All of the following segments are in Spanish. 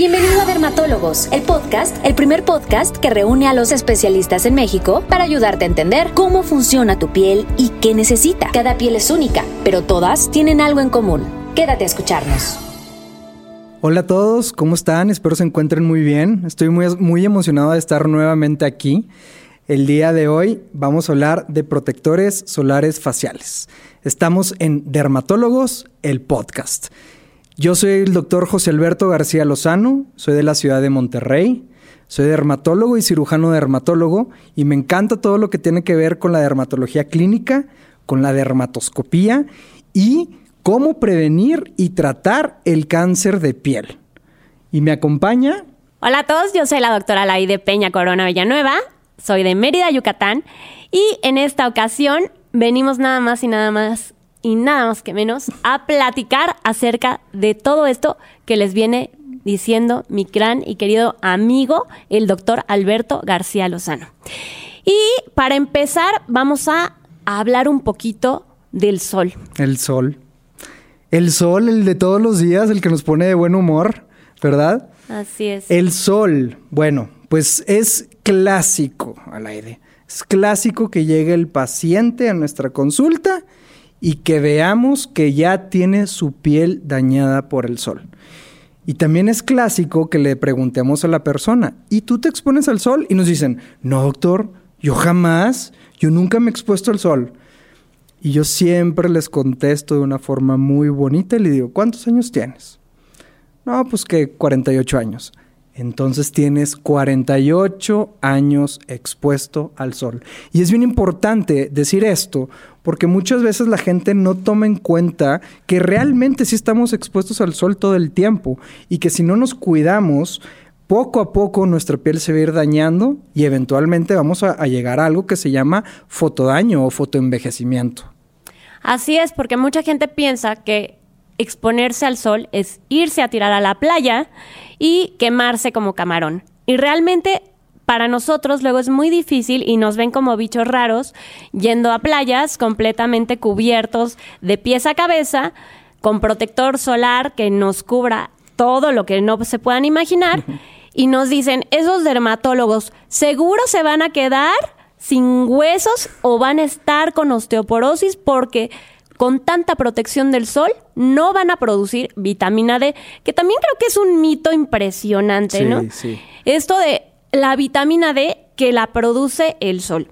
Bienvenido a Dermatólogos, el podcast, el primer podcast que reúne a los especialistas en México para ayudarte a entender cómo funciona tu piel y qué necesita. Cada piel es única, pero todas tienen algo en común. Quédate a escucharnos. Hola a todos, ¿cómo están? Espero se encuentren muy bien. Estoy muy, muy emocionado de estar nuevamente aquí. El día de hoy vamos a hablar de protectores solares faciales. Estamos en Dermatólogos, el podcast. Yo soy el doctor José Alberto García Lozano, soy de la ciudad de Monterrey, soy dermatólogo y cirujano dermatólogo y me encanta todo lo que tiene que ver con la dermatología clínica, con la dermatoscopía y cómo prevenir y tratar el cáncer de piel. Y me acompaña... Hola a todos, yo soy la doctora Laide Peña Corona Villanueva, soy de Mérida, Yucatán y en esta ocasión venimos nada más y nada más y nada más que menos a platicar acerca de todo esto que les viene diciendo mi gran y querido amigo, el doctor Alberto García Lozano. Y para empezar, vamos a hablar un poquito del sol. El sol. El sol, el de todos los días, el que nos pone de buen humor, ¿verdad? Así es. El sol, bueno, pues es clásico al aire. Es clásico que llegue el paciente a nuestra consulta y que veamos que ya tiene su piel dañada por el sol. Y también es clásico que le preguntemos a la persona, ¿y tú te expones al sol? Y nos dicen, no, doctor, yo jamás, yo nunca me he expuesto al sol. Y yo siempre les contesto de una forma muy bonita y le digo, ¿cuántos años tienes? No, pues que 48 años. Entonces tienes 48 años expuesto al sol. Y es bien importante decir esto porque muchas veces la gente no toma en cuenta que realmente sí estamos expuestos al sol todo el tiempo y que si no nos cuidamos, poco a poco nuestra piel se va a ir dañando y eventualmente vamos a, llegar a algo que se llama fotodaño o fotoenvejecimiento. Así es, porque mucha gente piensa que exponerse al sol es irse a tirar a la playa y quemarse como camarón. Y realmente para nosotros luego es muy difícil y nos ven como bichos raros yendo a playas completamente cubiertos de pies a cabeza con protector solar que nos cubra todo lo que no se puedan imaginar y nos dicen, esos dermatólogos seguro se van a quedar sin huesos o van a estar con osteoporosis porque con tanta protección del sol no van a producir vitamina D, que también creo que es un mito impresionante, ¿no? Sí. Esto de la vitamina D que la produce el sol.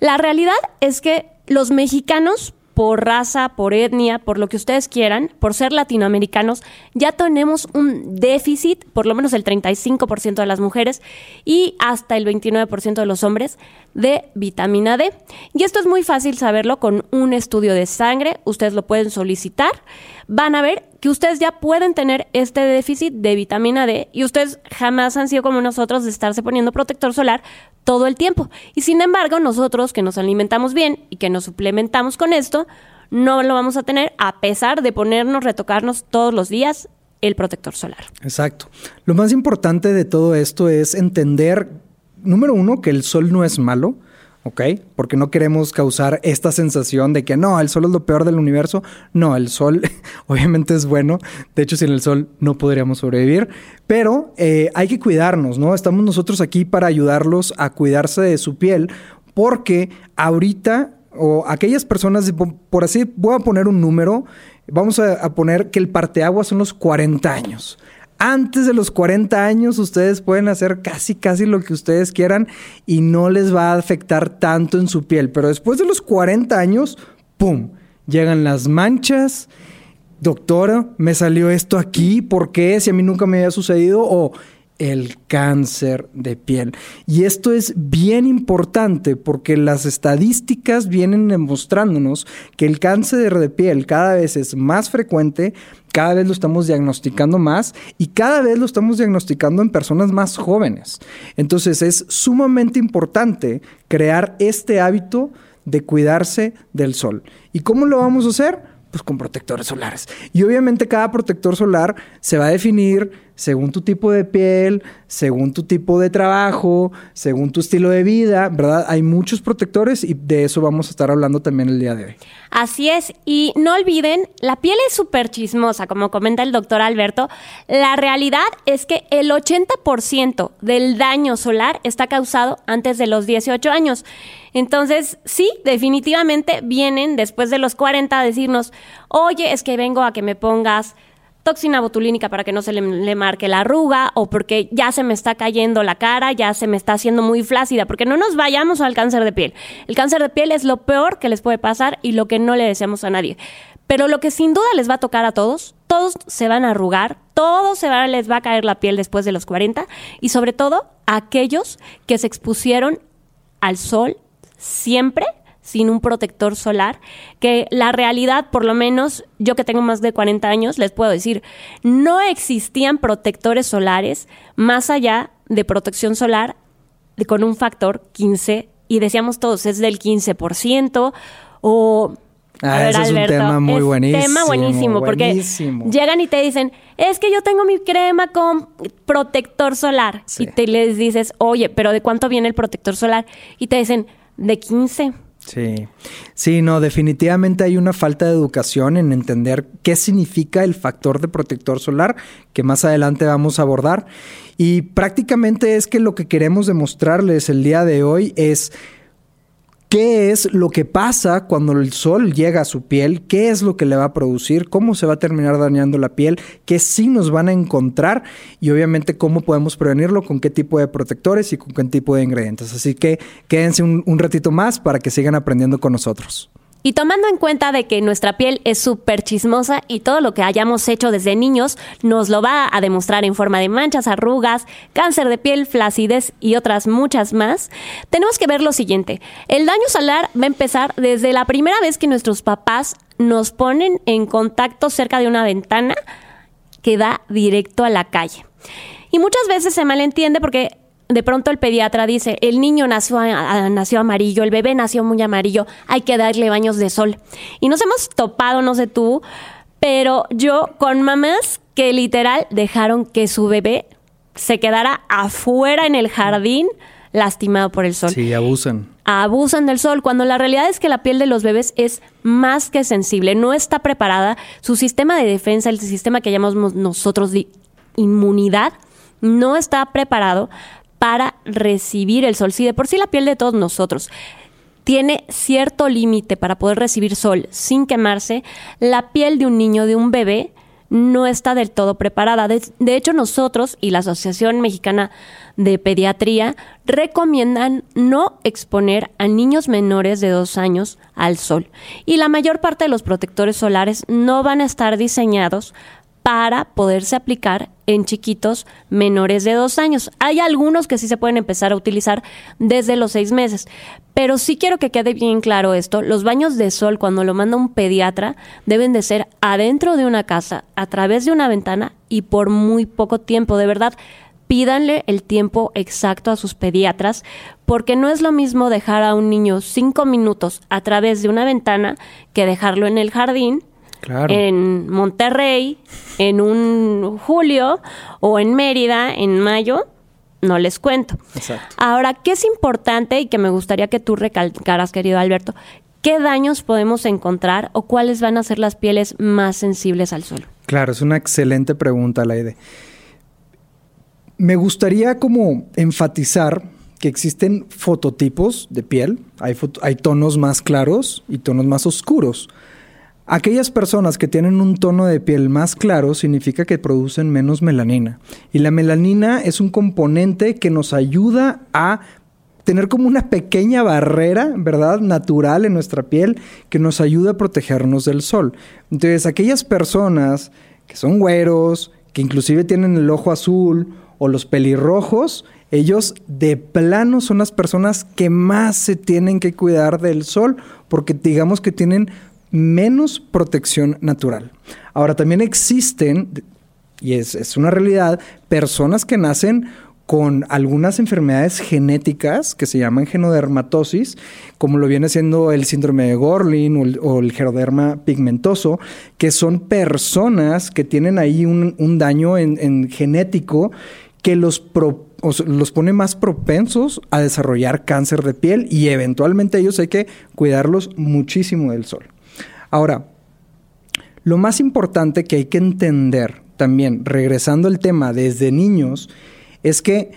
La realidad es que los mexicanos por raza, por etnia, por lo que ustedes quieran, por ser latinoamericanos, ya tenemos un déficit, por lo menos el 35% de las mujeres y hasta el 29% de los hombres, de vitamina D. Y esto es muy fácil saberlo con un estudio de sangre, ustedes lo pueden solicitar, van a ver que ustedes ya pueden tener este déficit de vitamina D y ustedes jamás han sido como nosotros de estarse poniendo protector solar todo el tiempo. Y sin embargo, nosotros que nos alimentamos bien y que nos suplementamos con esto, no lo vamos a tener a pesar de ponernos, retocarnos todos los días el protector solar. Exacto. Lo más importante de todo esto es entender, número uno, que el sol no es malo. ¿Ok? Porque no queremos causar esta sensación de que no, el sol es lo peor del universo. No, el sol obviamente es bueno. De hecho, sin el sol no podríamos sobrevivir. Pero eh, hay que cuidarnos, ¿no? Estamos nosotros aquí para ayudarlos a cuidarse de su piel, porque ahorita, o aquellas personas, por así, voy a poner un número, vamos a, poner que el parteaguas son los 40 años antes de los 40 años ustedes pueden hacer casi, casi lo que ustedes quieran y no les va a afectar tanto en su piel. Pero después de los 40 años, ¡pum! Llegan las manchas. Doctora, me salió esto aquí, ¿por qué? Si a mí nunca me había sucedido. O el cáncer de piel. Y esto es bien importante porque las estadísticas vienen demostrándonos que el cáncer de piel cada vez es más frecuente, cada vez lo estamos diagnosticando más y cada vez lo estamos diagnosticando en personas más jóvenes. Entonces es sumamente importante crear este hábito de cuidarse del sol. ¿Y cómo lo vamos a hacer? Pues con protectores solares. Y obviamente cada protector solar se va a definir según tu tipo de piel, según tu tipo de trabajo, según tu estilo de vida, ¿verdad? Hay muchos protectores y de eso vamos a estar hablando también el día de hoy. Así es, y no olviden, la piel es súper chismosa, como comenta el doctor Alberto. La realidad es que el 80% del daño solar está causado antes de los 18 años. Entonces, sí, definitivamente vienen después de los 40 a decirnos, oye, es que vengo a que me pongas toxina botulínica para que no se le, marque la arruga o porque ya se me está cayendo la cara, ya se me está haciendo muy flácida, porque no nos vayamos al cáncer de piel. El cáncer de piel es lo peor que les puede pasar y lo que no le deseamos a nadie. Pero lo que sin duda les va a tocar a todos, todos se van a arrugar, todos se les va a caer la piel después de los 40 y sobre todo aquellos que se expusieron al sol siempre sin un protector solar, que la realidad, por lo menos yo que tengo más de 40 años, les puedo decir, no existían protectores solares más allá de protección solar con un factor 15 y decíamos todos, es del 15% o... Ah, es un tema muy buenísimo. Tema buenísimo, porque llegan y te dicen, es que yo tengo mi crema con protector solar. Y te les dices, oye, pero ¿de cuánto viene el protector solar? Y te dicen, de 15. Sí, sí, no, definitivamente hay una falta de educación en entender qué significa el factor de protector solar, que más adelante vamos a abordar. Y prácticamente es que lo que queremos demostrarles el día de hoy es qué es lo que pasa cuando el sol llega a su piel, qué es lo que le va a producir, cómo se va a terminar dañando la piel, qué nos van a encontrar y obviamente cómo podemos prevenirlo, con qué tipo de protectores y con qué tipo de ingredientes. Así que quédense un, un ratito más para que sigan aprendiendo con nosotros. Y tomando en cuenta de que nuestra piel es súper chismosa y todo lo que hayamos hecho desde niños nos lo va a demostrar en forma de manchas, arrugas, cáncer de piel, flacidez y otras muchas más, tenemos que ver lo siguiente. El daño solar va a empezar desde la primera vez que nuestros papás nos ponen en contacto cerca de una ventana que da directo a la calle. Y muchas veces se malentiende porque de pronto el pediatra dice, el niño nació, nació amarillo, el bebé nació muy amarillo, hay que darle baños de sol. Y nos hemos topado, no sé tú, pero yo con mamás que literal dejaron que su bebé se quedara afuera en el jardín lastimado por el sol. Sí, abusan. Abusan del sol, cuando la realidad es que la piel de los bebés es más que sensible, no está preparada, su sistema de defensa, el sistema que llamamos nosotros de inmunidad, no está preparado para recibir el sol. Si de por sí la piel de todos nosotros tiene cierto límite para poder recibir sol sin quemarse, la piel de un niño, de un bebé, no está del todo preparada. De, hecho, nosotros y la Asociación Mexicana de Pediatría recomiendan no exponer a niños menores de dos años al sol. Y la mayor parte de los protectores solares no van a estar diseñados para poderse aplicar en chiquitos menores de dos años. Hay algunos que sí se pueden empezar a utilizar desde los seis meses, pero sí quiero que quede bien claro esto. Los baños de sol, cuando lo manda un pediatra, deben de ser adentro de una casa, a través de una ventana y por muy poco tiempo. De verdad, pídanle el tiempo exacto a sus pediatras, porque no es lo mismo dejar a un niño cinco minutos a través de una ventana que dejarlo en el jardín en Monterrey en un julio o en Mérida en mayo, no les cuento. Ahora, ¿qué es importante y que me gustaría que tú recalcaras, querido Alberto? ¿Qué daños podemos encontrar o cuáles van a ser las pieles más sensibles al sol? Claro, es una excelente pregunta, Laide. Me gustaría como enfatizar que existen fototipos de piel, hay, hay tonos más claros y tonos más oscuros. Aquellas personas que tienen un tono de piel más claro significa que producen menos melanina. Y la melanina es un componente que nos ayuda a tener como una pequeña barrera, ¿verdad? Natural en nuestra piel que nos ayuda a protegernos del sol. Entonces, aquellas personas que son güeros, que inclusive tienen el ojo azul o los pelirrojos, ellos de plano son las personas que más se tienen que cuidar del sol porque digamos que tienen menos protección natural. Ahora, también existen, y es, una realidad, personas que nacen con algunas enfermedades genéticas que se llaman genodermatosis, como lo viene siendo el síndrome de Gorlin o el, geroderma pigmentoso, que son personas que tienen ahí un, daño en, genético que los, los pone más propensos a desarrollar cáncer de piel y eventualmente ellos hay que cuidarlos muchísimo del sol. Ahora, lo más importante que hay que entender también, regresando al tema desde niños, es que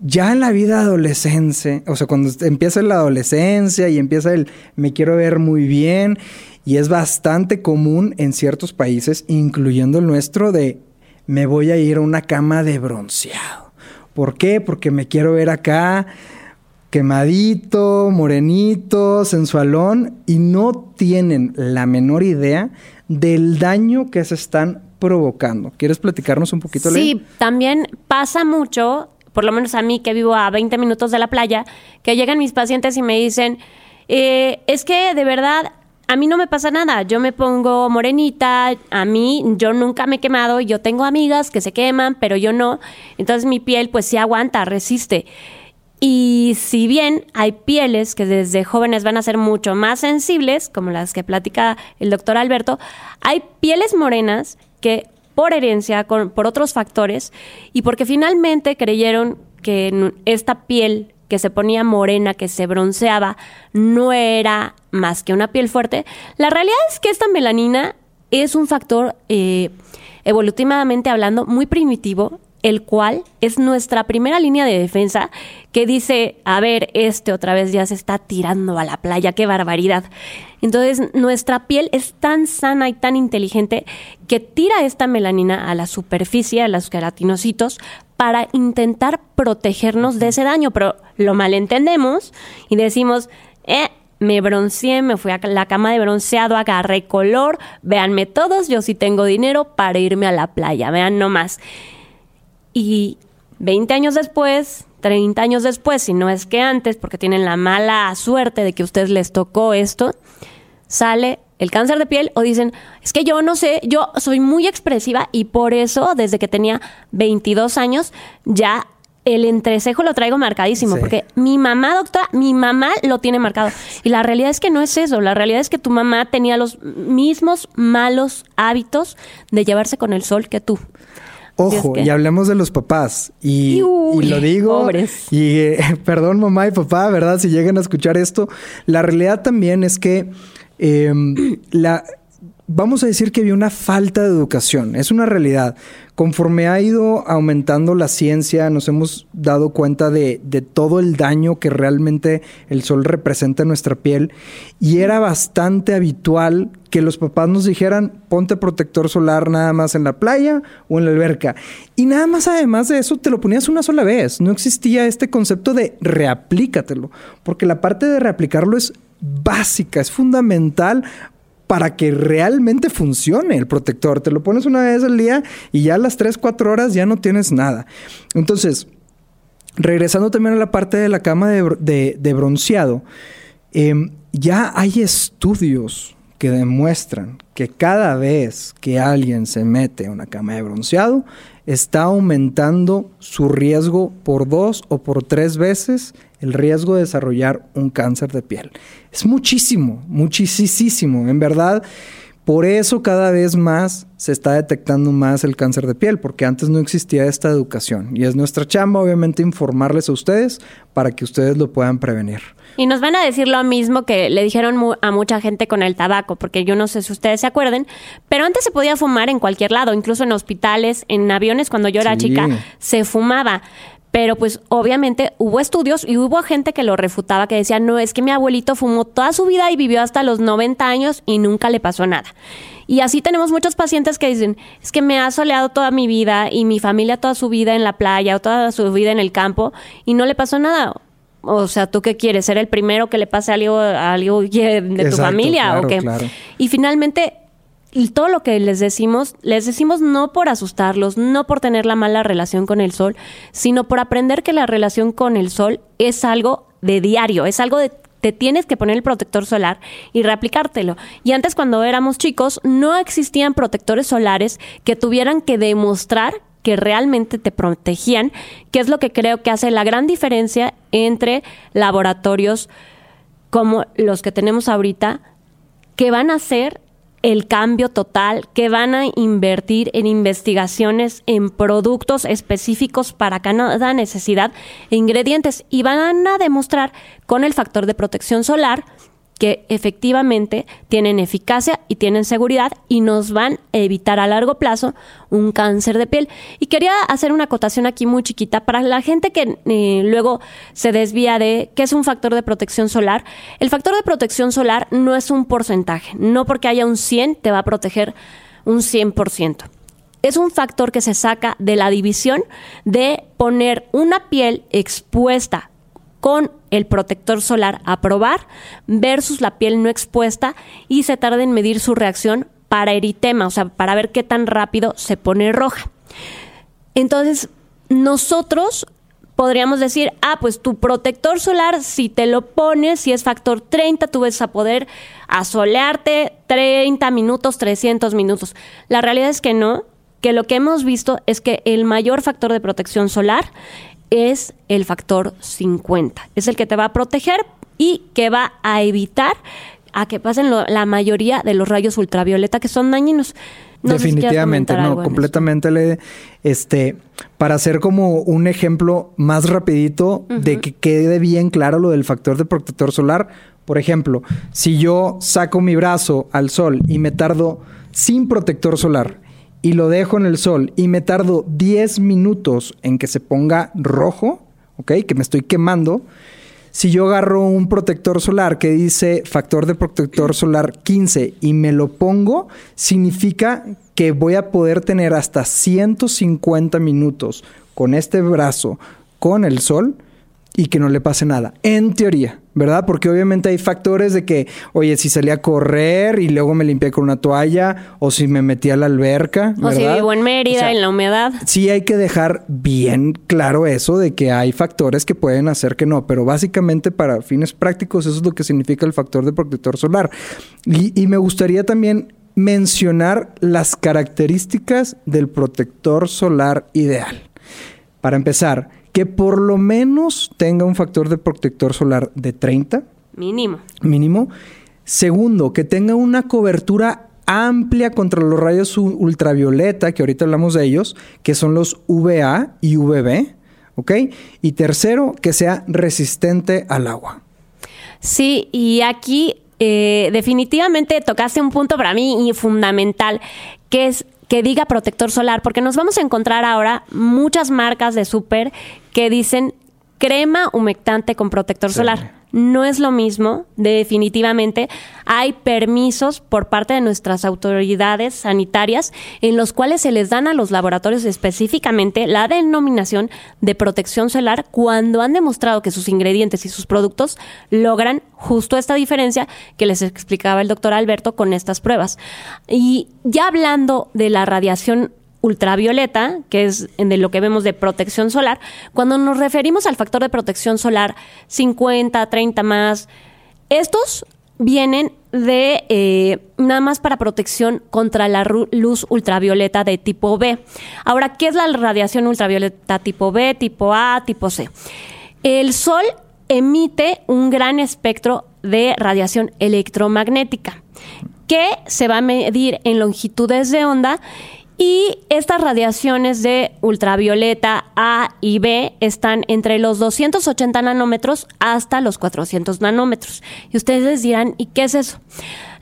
ya en la vida adolescente, o sea, cuando empieza la adolescencia y empieza el me quiero ver muy bien, y es bastante común en ciertos países, incluyendo el nuestro, de me voy a ir a una cama de bronceado. ¿Por qué? Porque me quiero ver acá quemadito, morenito, sensualón, y no tienen la menor idea del daño que se están provocando. ¿Quieres platicarnos un poquito? Sí, también pasa mucho, por lo menos a mí que vivo a 20 minutos de la playa, que llegan mis pacientes y me dicen, eh, es que de verdad a mí no me pasa nada, yo me pongo morenita, a mí yo nunca me he quemado, yo tengo amigas que se queman, pero yo no, entonces mi piel pues sí aguanta, resiste. Y si bien hay pieles que desde jóvenes van a ser mucho más sensibles, como las que platica el doctor Alberto, hay pieles morenas que por herencia, por otros factores, y porque finalmente creyeron que esta piel que se ponía morena, que se bronceaba, no era más que una piel fuerte, la realidad es que esta melanina es un factor, eh, evolutivamente hablando, muy primitivo el cual es nuestra primera línea de defensa que dice, a ver, este otra vez ya se está tirando a la playa, qué barbaridad. Entonces, nuestra piel es tan sana y tan inteligente que tira esta melanina a la superficie, a los queratinocitos, para intentar protegernos de ese daño, pero lo malentendemos y decimos, eh, me bronceé, me fui a la cama de bronceado, agarré color, véanme todos, yo sí tengo dinero para irme a la playa, vean nomás. Y 20 años después, 30 años después, si no es que antes, porque tienen la mala suerte de que a ustedes les tocó esto, sale el cáncer de piel o dicen, es que yo no sé, yo soy muy expresiva y por eso desde que tenía 22 años ya el entrecejo lo traigo marcadísimo, porque mi mamá, doctora, mi mamá lo tiene marcado. Y la realidad es que no es eso, la realidad es que tu mamá tenía los mismos malos hábitos de llevarse con el sol que tú. Ojo, y hablemos de los papás. Y, lo digo. Y eh, perdón, mamá y papá, ¿verdad? Si llegan a escuchar esto. La realidad también es que em, la, vamos a decir que había una falta de educación, es una realidad. Conforme ha ido aumentando la ciencia, nos hemos dado cuenta de, todo el daño que realmente el sol representa en nuestra piel y era bastante habitual que los papás nos dijeran ponte protector solar nada más en la playa o en la alberca. Y nada más además de eso te lo ponías una sola vez. No existía este concepto de reaplícatelo, porque la parte de reaplicarlo es básica, es fundamental para que realmente funcione el protector. Te lo pones una vez al día y ya a las 3, 4 horas ya no tienes nada. Entonces, regresando también a la parte de la cama de, bronceado, em, ya hay estudios que demuestran que cada vez que alguien se mete a una cama de bronceado, está aumentando su riesgo por dos o por tres veces el riesgo de desarrollar un cáncer de piel. Es muchísimo, muchísimo. En verdad, por eso cada vez más se está detectando más el cáncer de piel, porque antes no existía esta educación. Y es nuestra chamba, obviamente, informarles a ustedes para que ustedes lo puedan prevenir. Y nos van a decir lo mismo que le dijeron a mucha gente con el tabaco, porque yo no sé si ustedes se acuerden, pero antes se podía fumar en cualquier lado, incluso en hospitales, en aviones, cuando yo era chica, se fumaba. Pero pues obviamente hubo estudios y hubo gente que lo refutaba, que decía, no, es que mi abuelito fumó toda su vida y vivió hasta los 90 años y nunca le pasó nada. Y así tenemos muchos pacientes que dicen, es que me ha soleado toda mi vida y mi familia toda su vida en la playa o toda su vida en el campo y no le pasó nada. O sea, ¿tú qué quieres? ¿Ser el primero que le pase algo, algo de tu familia? ¿O qué? Y finalmente, todo lo que les decimos, les decimos no por asustarlos, no por tener la mala relación con el sol, sino por aprender que la relación con el sol es algo de diario, es algo de te tienes que poner el protector solar y reaplicártelo. Y antes cuando éramos chicos no existían protectores solares que tuvieran que demostrar que realmente te protegían, que es lo que creo que hace la gran diferencia entre laboratorios como los que tenemos ahorita, que van a hacer el cambio total, que van a invertir en investigaciones en productos específicos para cada necesidad e ingredientes. Y van a demostrar con el factor de protección solar que efectivamente tienen eficacia y tienen seguridad y nos van a evitar a largo plazo un cáncer de piel. Y quería hacer una acotación aquí muy chiquita para la gente que eh, luego se desvía de qué es un factor de protección solar. El factor de protección solar no es un porcentaje, no porque haya un 100 te va a proteger un 100%. Es un factor que se saca de la división de poner una piel expuesta con el protector solar a probar versus la piel no expuesta y se tarda en medir su reacción para eritema, o sea, para ver qué tan rápido se pone roja. Entonces, nosotros podríamos decir, ah, pues tu protector solar, si te lo pones, si es factor 30, tú vas a poder asolearte 30 minutos, 300 minutos. La realidad es que no, que lo que hemos visto es que el mayor factor de protección solar es el factor 50. Es el que te va a proteger y que va a evitar a que pasen la mayoría de los rayos ultravioleta que son dañinos. Definitivamente, no, completamente le, este, para hacer como un ejemplo más rapidito de que quede bien claro lo del factor de protector solar. Por ejemplo, si yo saco mi brazo al sol y me tardo sin protector solar y lo dejo en el sol y me tardo 10 minutos en que se ponga rojo, ¿ok? Que me estoy quemando. Si yo agarro un protector solar que dice factor de protector solar 15 y me lo pongo, significa que voy a poder tener hasta 150 minutos con este brazo con el sol y que no le pase nada. En teoría, ¿verdad? Porque obviamente hay factores de que, oye, si salí a correr y luego me limpié con una toalla, o si me metí a la alberca. O si vivo en Mérida, en la humedad. Sí, hay que dejar bien claro eso de que hay factores que pueden hacer que no, pero básicamente para fines prácticos eso es lo que significa el factor de protector solar. Y, y me gustaría también mencionar las características del protector solar ideal. Para empezar, que por lo menos tenga un factor de protector solar de 30. Mínimo. Mínimo. Segundo, que tenga una cobertura amplia contra los rayos ultravioleta, que ahorita hablamos de ellos, que son los VA y VB. ¿Ok? Y tercero, que sea resistente al agua. Sí, y aquí eh, definitivamente tocaste un punto para mí fundamental, que es que diga protector solar, porque nos vamos a encontrar ahora muchas marcas de súper que dicen crema humectante con protector solar no es lo mismo, definitivamente. Hay permisos por parte de nuestras autoridades sanitarias en los cuales se les dan a los laboratorios específicamente la denominación de protección solar cuando han demostrado que sus ingredientes y sus productos logran justo esta diferencia que les explicaba el doctor Alberto con estas pruebas. Y ya hablando de la radiación ultravioleta, que es de lo que vemos de protección solar, cuando nos referimos al factor de protección solar 50, 30 más, estos vienen de eh, nada más para protección contra la luz ultravioleta de tipo B. Ahora, ¿qué es la radiación ultravioleta tipo B, tipo A, tipo C? El Sol emite un gran espectro de radiación electromagnética que se va a medir en longitudes de onda y estas radiaciones de ultravioleta A y B están entre los 280 nanómetros hasta los 400 nanómetros. Y ustedes dirán, ¿y qué es eso?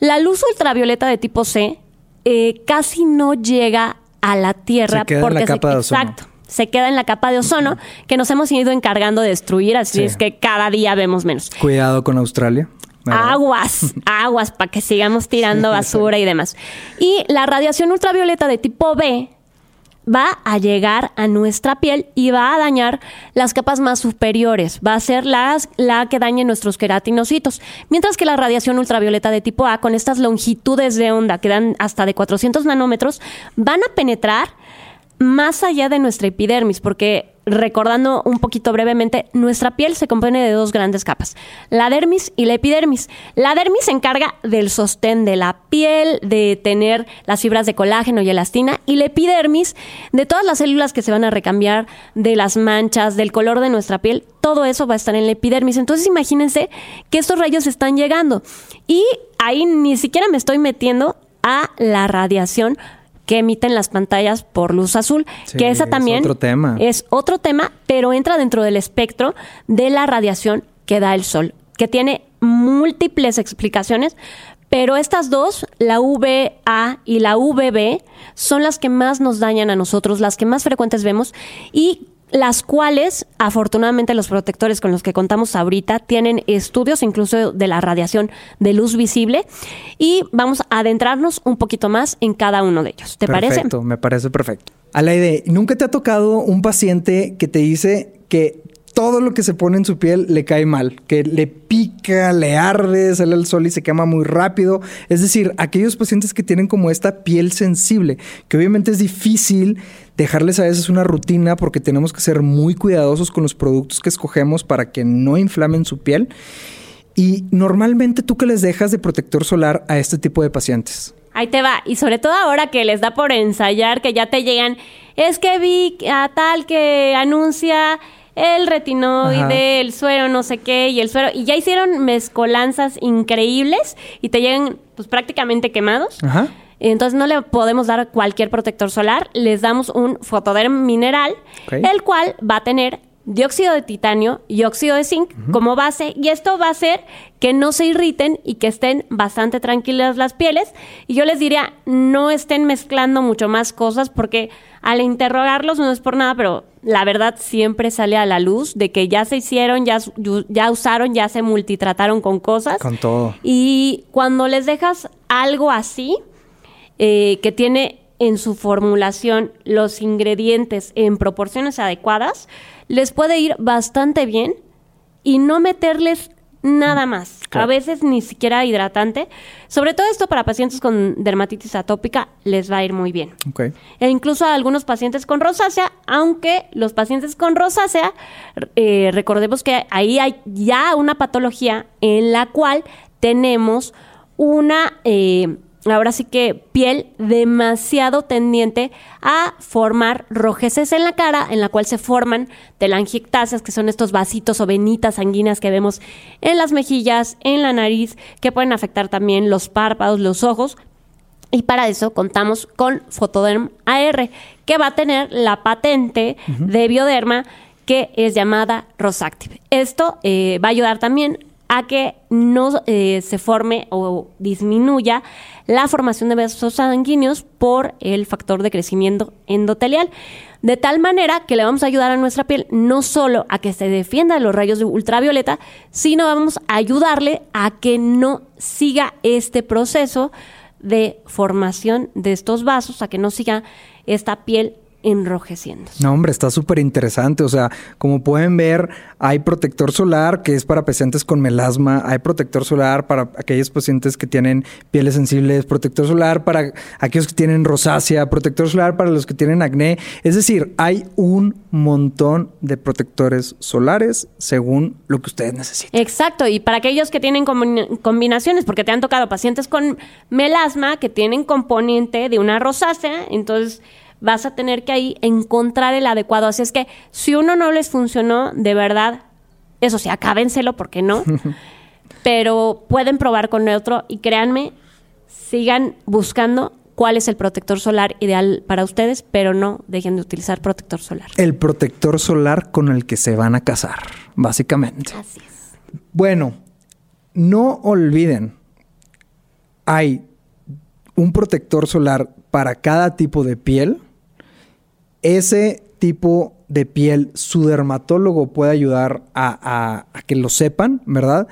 La luz ultravioleta de tipo C eh, casi no llega a la Tierra se queda porque en la capa de ozono. exacto se queda en la capa de ozono que nos hemos ido encargando de destruir, así es que cada día vemos menos. Cuidado con Australia. Aguas, aguas, para que sigamos tirando basura y demás. Y la radiación ultravioleta de tipo B va a llegar a nuestra piel y va a dañar las capas más superiores. Va a ser la que dañe nuestros queratinocitos. Mientras que la radiación ultravioleta de tipo A, con estas longitudes de onda que dan hasta de 400 nanómetros, van a penetrar más allá de nuestra epidermis, porque recordando un poquito brevemente, nuestra piel se compone de dos grandes capas, la dermis y la epidermis. La dermis se encarga del sostén de la piel, de tener las fibras de colágeno y elastina, y la epidermis de todas las células que se van a recambiar, de las manchas, del color de nuestra piel, todo eso va a estar en la epidermis. Entonces imagínense que estos rayos están llegando y ahí ni siquiera me estoy metiendo a la radiación que emiten las pantallas por luz azul, que esa también es otro tema. es otro tema, pero entra dentro del espectro de la radiación que da el sol, que tiene múltiples explicaciones, pero estas dos, la VA y la VB, son las que más nos dañan a nosotros, las que más frecuentes vemos y las cuales, afortunadamente, los protectores con los que contamos ahorita tienen estudios incluso de la radiación de luz visible y vamos a adentrarnos un poquito más en cada uno de ellos. ¿Te parece? Perfecto, me parece perfecto. Alaide, ¿nunca te ha tocado un paciente que te dice que todo lo que se pone en su piel le cae mal, que le pica, le arde, sale el sol y se quema muy rápido. Es decir, aquellos pacientes que tienen como esta piel sensible, que obviamente es difícil dejarles a veces una rutina porque tenemos que ser muy cuidadosos con los productos que escogemos para que no inflamen su piel. Y normalmente tú que les dejas de protector solar a este tipo de pacientes. Ahí te va. Y sobre todo ahora que les da por ensayar, que ya te llegan, es que vi a tal que anuncia el retinoide, el suero, no sé qué, y el suero, y ya hicieron mezcolanzas increíbles y te llegan pues prácticamente quemados. Ajá. Entonces no le podemos dar cualquier protector solar, les damos un fotoderm mineral, el cual va a tener dióxido de titanio y óxido de zinc como base y esto va a hacer que no se irriten y que estén bastante tranquilas las pieles y yo les diría no estén mezclando mucho más cosas porque al interrogarlos no es por nada pero la verdad siempre sale a la luz de que ya se hicieron ya, ya usaron ya se multitrataron con cosas Con todo. y cuando les dejas algo así, eh, que tiene en su formulación los ingredientes en proporciones adecuadas, les puede ir bastante bien y no meterles nada más. A veces ni siquiera hidratante. Sobre todo esto para pacientes con dermatitis atópica les va a ir muy bien. E incluso a algunos pacientes con rosácea, aunque los pacientes con rosácea, eh, recordemos que ahí hay ya una patología en la cual tenemos una, eh, ahora sí que piel demasiado tendiente a formar rojeces en la cara, en la cual se forman telangiectasias, que son estos vasitos o venitas sanguíneas que vemos en las mejillas, en la nariz, que pueden afectar también los párpados, los ojos, y para eso contamos con Photoderm AR, que va a tener la patente de Bioderma que es llamada Rosactive. Esto eh, va a ayudar también a que no eh, se forme o disminuya la formación de vasos sanguíneos por el factor de crecimiento endotelial. De tal manera que le vamos a ayudar a nuestra piel no solo a que se defienda de los rayos de ultravioleta, sino vamos a ayudarle a que no siga este proceso de formación de estos vasos, a que no siga esta piel enrojeciendo. No, hombre, está súper interesante. O sea, como pueden ver, hay protector solar que es para pacientes con melasma, hay protector solar para aquellos pacientes que tienen pieles sensibles, protector solar para aquellos que tienen rosácea, protector solar para los que tienen acné. Es decir, hay un montón de protectores solares según lo que ustedes necesiten. Exacto, y para aquellos que tienen combina- combinaciones, porque te han tocado pacientes con melasma que tienen componente de una rosácea, entonces vas a tener que ahí encontrar el adecuado. Así es que si uno no les funcionó, de verdad, eso sí, acábenselo porque no. Pero pueden probar con otro y créanme, sigan buscando cuál es el protector solar ideal para ustedes, pero no dejen de utilizar protector solar. El protector solar con el que se van a casar, básicamente. Así es. Bueno, no olviden, hay un protector solar para cada tipo de piel. Ese tipo de piel, su dermatólogo puede ayudar a, a- a que lo sepan, ¿verdad?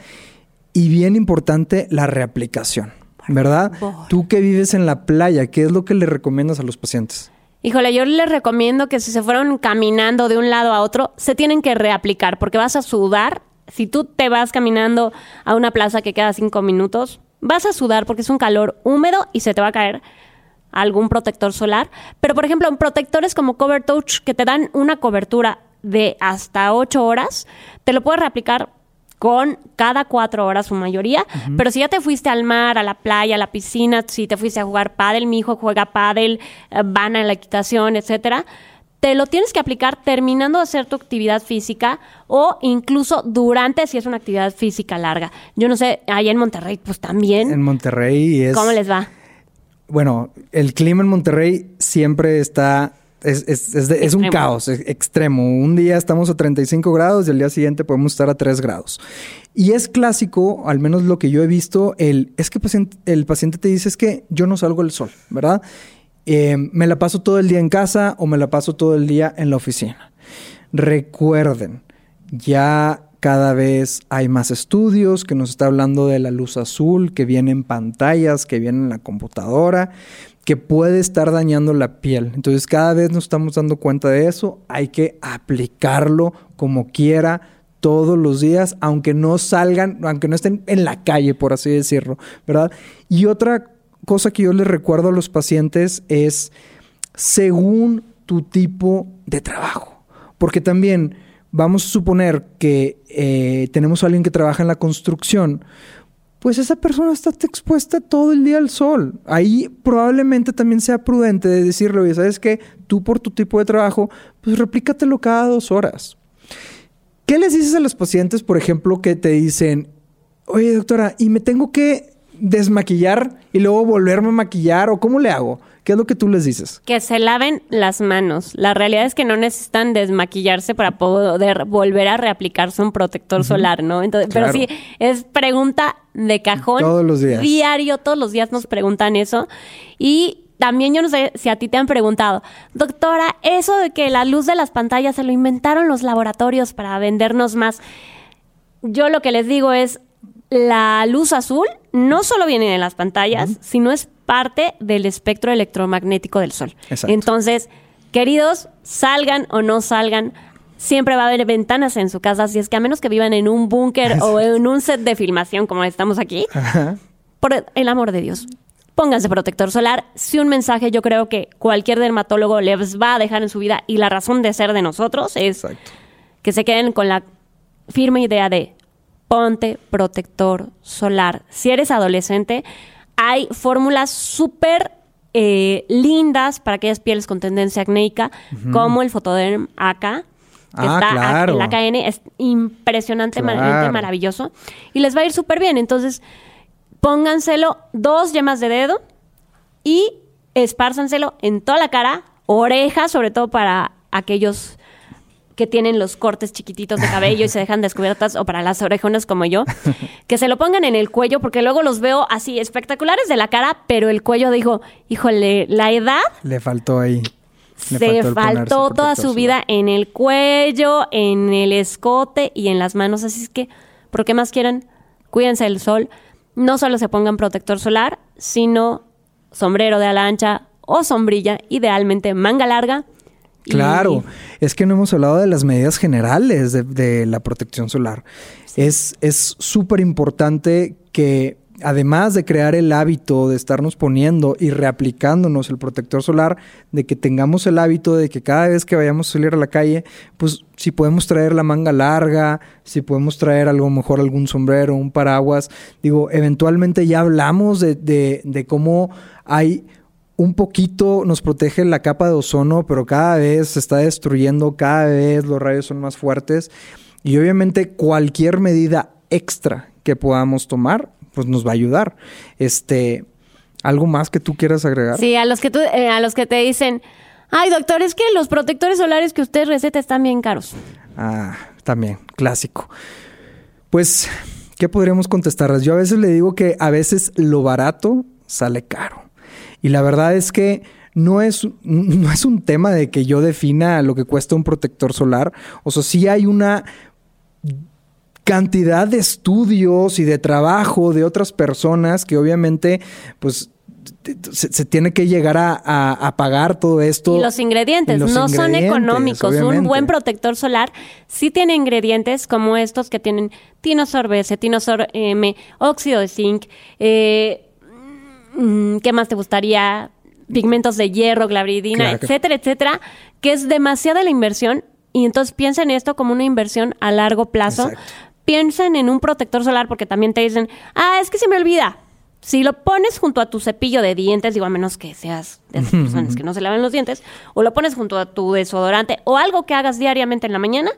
Y bien importante, la reaplicación, ¿verdad? Tú que vives en la playa, ¿qué es lo que le recomiendas a los pacientes? Híjole, yo les recomiendo que si se fueron caminando de un lado a otro, se tienen que reaplicar porque vas a sudar. Si tú te vas caminando a una plaza que queda cinco minutos, vas a sudar porque es un calor húmedo y se te va a caer algún protector solar. Pero, por ejemplo, protectores como Cover Touch que te dan una cobertura de hasta 8 horas, te lo puedes reaplicar con cada cuatro horas su mayoría. Pero si ya te fuiste al mar, a la playa, a la piscina, si te fuiste a jugar pádel, mi hijo juega pádel, eh, van a la equitación, etcétera, te lo tienes que aplicar terminando de hacer tu actividad física o incluso durante si es una actividad física larga. Yo no sé, ahí en Monterrey, pues también. En Monterrey es... ¿Cómo les va? Bueno, el clima en Monterrey siempre está es, es, es, es, un caos extremo. Un día estamos a 35 grados y el día siguiente podemos estar a 3 grados. Y es clásico, al menos lo que yo he visto, el, es que el paciente te dice es que yo no salgo del sol, ¿verdad? Eh, me la paso todo el día en casa o me la paso todo el día en la oficina. Recuerden, ya cada vez hay más estudios que nos está hablando de la luz azul que viene en pantallas, que viene en la computadora, que puede estar dañando la piel. Entonces cada vez nos estamos dando cuenta de eso. Hay que aplicarlo como quiera todos los días, aunque no salgan, aunque no estén en la calle, por así decirlo, ¿verdad? Y otra cosa que yo les recuerdo a los pacientes es según tu tipo de trabajo. Porque también vamos a suponer que eh, tenemos a alguien que trabaja en la construcción, pues esa persona está expuesta todo el día al sol. Ahí probablemente también sea prudente de decirle, oye, ¿sabes qué? Tú por tu tipo de trabajo, pues replícatelo cada dos horas. ¿Qué les dices a los pacientes, por ejemplo, que te dicen, oye, doctora, ¿y me tengo que desmaquillar y luego volverme a maquillar o cómo le hago? ¿Qué es lo que tú les dices? Que se laven las manos. La realidad es que no necesitan desmaquillarse para poder volver a reaplicarse un protector solar, ¿no? Entonces, pero sí, es pregunta de cajón. Todos los días. Diario, todos los días nos preguntan eso. Y también yo no sé si a ti te han preguntado, doctora, eso de que la luz de las pantallas se lo inventaron los laboratorios para vendernos más. Yo lo que les digo es, la luz azul no solo viene en las pantallas, sino es parte del espectro electromagnético del Sol. Entonces, queridos, salgan o no salgan, siempre va a haber ventanas en su casa, si es que a menos que vivan en un búnker o en un set de filmación como estamos aquí, por el amor de Dios, pónganse protector solar. Si un mensaje yo creo que cualquier dermatólogo les va a dejar en su vida y la razón de ser de nosotros es que se queden con la firme idea de ponte protector solar. Si eres adolescente, hay fórmulas súper eh, lindas para aquellas pieles con tendencia acnéica, como el Fotoderm AK, que ah, está el AKN, es impresionantemente maravilloso y les va a ir súper bien. Entonces, pónganselo dos yemas de dedo y espárzanselo en toda la cara, orejas, sobre todo para aquellos que tienen los cortes chiquititos de cabello y se dejan descubiertas, o para las orejonas como yo, que se lo pongan en el cuello, porque luego los veo así espectaculares de la cara, pero el cuello dijo, híjole, la edad... Le faltó ahí. se faltó, toda su vida en el cuello, en el escote y en las manos. Así es que, ¿por qué más quieran? Cuídense del sol. No solo se pongan protector solar, sino sombrero de ala ancha o sombrilla, idealmente manga larga Claro, es que no hemos hablado de las medidas generales de, la protección solar. Es súper importante que además de crear el hábito de estarnos poniendo y reaplicándonos el protector solar, de que tengamos el hábito de que cada vez que vayamos a salir a la calle, pues si podemos traer la manga larga, si podemos traer algo mejor algún sombrero, un paraguas, digo, eventualmente ya hablamos de, de, de cómo hay un poquito nos protege la capa de ozono, pero cada vez se está destruyendo, cada vez los rayos son más fuertes y obviamente cualquier medida extra que podamos tomar, pues nos va a ayudar. Este, ¿algo más que tú quieras agregar? Sí, a los que tú, eh, a los que te dicen, ay doctor, es que los protectores solares que usted receta están bien caros. Ah, también, clásico. Pues, ¿qué podríamos contestarles? Yo a veces le digo que a veces lo barato sale caro. Y la verdad es que no es, no es un tema de que yo defina lo que cuesta un protector solar. O sea, sí hay una cantidad de estudios y de trabajo de otras personas que obviamente, pues se, tiene que llegar a, pagar todo esto. Y los ingredientes no son económicos. Un buen protector solar sí tiene ingredientes como estos que tienen tinosor B, tinosor M, óxido de zinc, eh, ¿Qué más te gustaría? pigmentos de hierro, glabridina, Claro que- etcétera, etcétera, que es demasiada la inversión y entonces piensen esto como una inversión a largo plazo. Exacto. Piensen en un protector solar porque también te dicen, ah, es que se me olvida. Si lo pones junto a tu cepillo de dientes, digo, a menos que seas de esas personas que no se lavan los dientes, o lo pones junto a tu desodorante o algo que hagas diariamente en la mañana,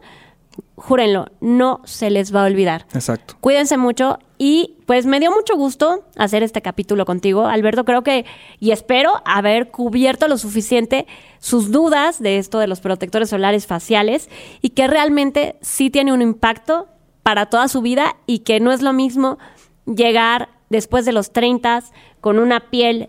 júrenlo, no se les va a olvidar. Exacto. Cuídense mucho y pues me dio mucho gusto hacer este capítulo contigo, Alberto. Creo que y espero haber cubierto lo suficiente sus dudas de esto de los protectores solares faciales y que realmente sí tiene un impacto para toda su vida y que no es lo mismo llegar después de los 30 con una piel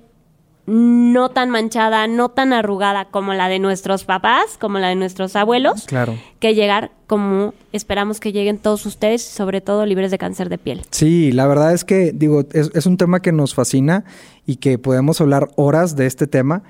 no tan manchada, no tan arrugada como la de nuestros papás, como la de nuestros abuelos, Claro. que llegar como esperamos que lleguen todos ustedes, sobre todo libres de cáncer de piel. Sí, la verdad es que, digo, es, es un tema que nos fascina y que podemos hablar horas de este tema.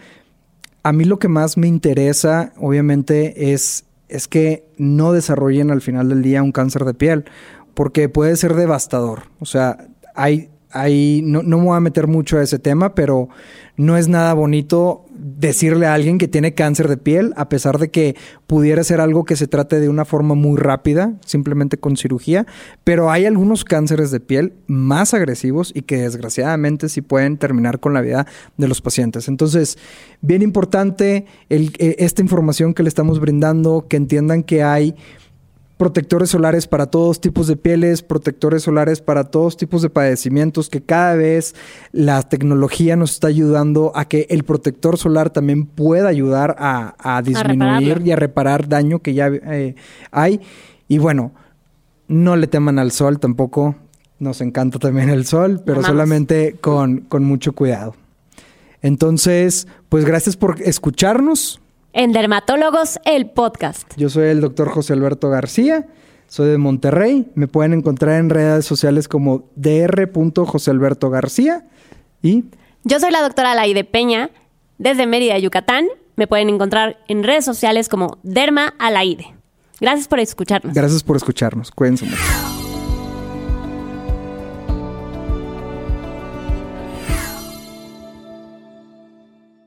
A mí lo que más me interesa, obviamente, es, es que no desarrollen al final del día un cáncer de piel, porque puede ser devastador. O sea, hay, hay no, no me voy a meter mucho a ese tema, pero no es nada bonito decirle a alguien que tiene cáncer de piel, a pesar de que pudiera ser algo que se trate de una forma muy rápida, simplemente con cirugía, pero hay algunos cánceres de piel más agresivos y que desgraciadamente sí pueden terminar con la vida de los pacientes. Entonces, bien importante eh, esta información que le estamos brindando, que entiendan que hay protectores solares para todos tipos de pieles, protectores solares para todos tipos de padecimientos, que cada vez la tecnología nos está ayudando a que el protector solar también pueda ayudar a, a disminuir y a reparar daño que ya eh, hay. Y bueno, no le teman al sol tampoco. Nos encanta también el sol, pero Amamos. solamente con, con mucho cuidado. Entonces, pues gracias por escucharnos. En Dermatólogos, el podcast. Yo soy el doctor José Alberto García, soy de Monterrey. Me pueden encontrar en redes sociales como dr. García y Yo soy la doctora Laide Peña, desde Mérida, Yucatán. Me pueden encontrar en redes sociales como Derma Alaide. Gracias por escucharnos. gracias por escucharnos. Cuídense mucho.